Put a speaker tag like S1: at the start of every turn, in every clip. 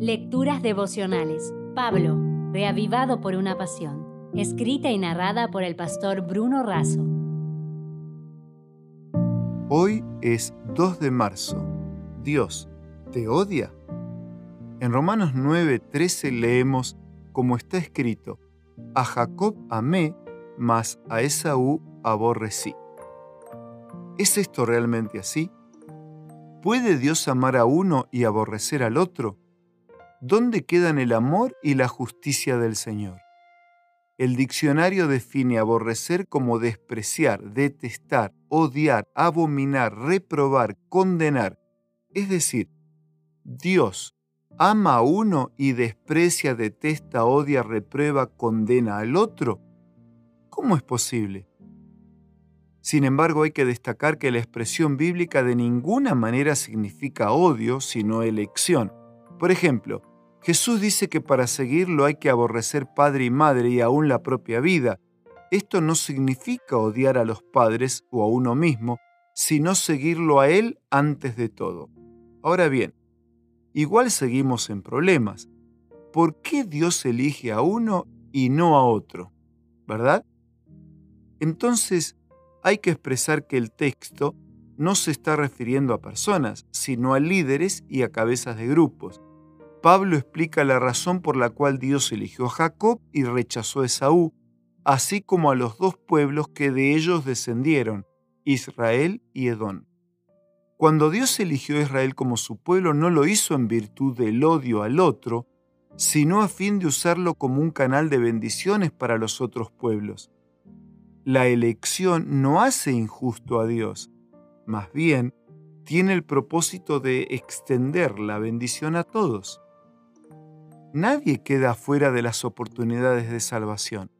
S1: Lecturas devocionales. Pablo, reavivado por una pasión. Escrita y narrada por el pastor Bruno Razo.
S2: Hoy es 2 de marzo. Dios, ¿te odia? En Romanos 9:13 leemos, como está escrito, a Jacob amé, mas a Esaú aborrecí. ¿Es esto realmente así? ¿Puede Dios amar a uno y aborrecer al otro? ¿Dónde quedan el amor y la justicia del Señor? El diccionario define aborrecer como despreciar, detestar, odiar, abominar, reprobar, condenar. Es decir, Dios ama a uno y desprecia, detesta, odia, reprueba, condena al otro. ¿Cómo es posible? Sin embargo, hay que destacar que la expresión bíblica de ninguna manera significa odio, sino elección. Por ejemplo, Jesús dice que para seguirlo hay que aborrecer padre y madre y aún la propia vida. Esto no significa odiar a los padres o a uno mismo, sino seguirlo a Él antes de todo. Ahora bien, igual seguimos en problemas. ¿Por qué Dios elige a uno y no a otro? ¿Verdad? Entonces, hay que expresar que el texto no se está refiriendo a personas, sino a líderes y a cabezas de grupos. Pablo explica la razón por la cual Dios eligió a Jacob y rechazó a Esaú, así como a los dos pueblos que de ellos descendieron, Israel y Edón. Cuando Dios eligió a Israel como su pueblo, no lo hizo en virtud del odio al otro, sino a fin de usarlo como un canal de bendiciones para los otros pueblos. La elección no hace injusto a Dios, más bien tiene el propósito de extender la bendición a todos. Nadie queda fuera de las oportunidades de salvación,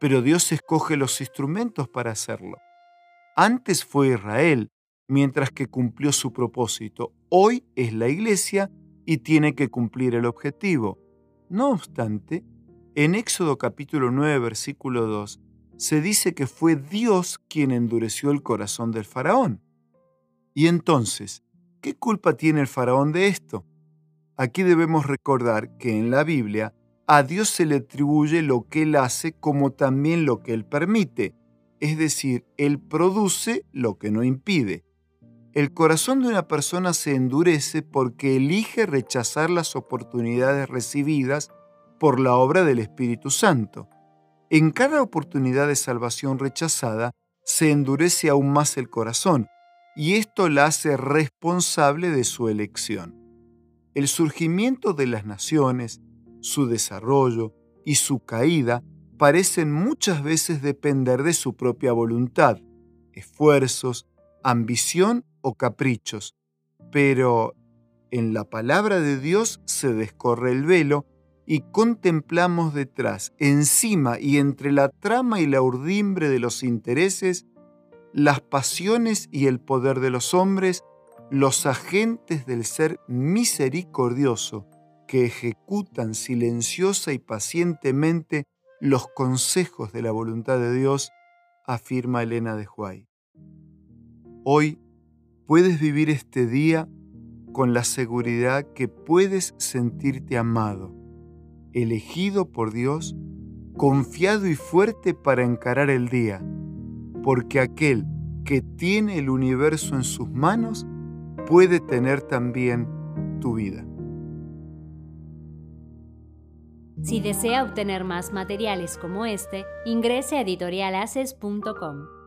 S2: pero Dios escoge los instrumentos para hacerlo. Antes fue Israel, mientras que cumplió su propósito. Hoy es la iglesia y tiene que cumplir el objetivo. No obstante, en Éxodo capítulo 9, versículo 2, se dice que fue Dios quien endureció el corazón del faraón. Y entonces, ¿qué culpa tiene el faraón de esto? Aquí debemos recordar que en la Biblia a Dios se le atribuye lo que Él hace como también lo que Él permite, es decir, Él produce lo que no impide. El corazón de una persona se endurece porque elige rechazar las oportunidades recibidas por la obra del Espíritu Santo. En cada oportunidad de salvación rechazada, se endurece aún más el corazón, y esto la hace responsable de su elección el surgimiento de las naciones, su desarrollo y su caída parecen muchas veces depender de su propia voluntad, esfuerzos, ambición o caprichos. Pero en la palabra de Dios se descorre el velo y contemplamos detrás, encima y entre la trama y la urdimbre de los intereses, las pasiones y el poder de los hombres los agentes del ser misericordioso que ejecutan silenciosa y pacientemente los consejos de la voluntad de Dios, afirma Elena de Huay. Hoy puedes vivir este día con la seguridad que puedes sentirte amado, elegido por Dios, confiado y fuerte para encarar el día, porque aquel que tiene el universo en sus manos puede tener también tu vida.
S1: Si desea obtener más materiales como este, ingrese a editorialaces.com.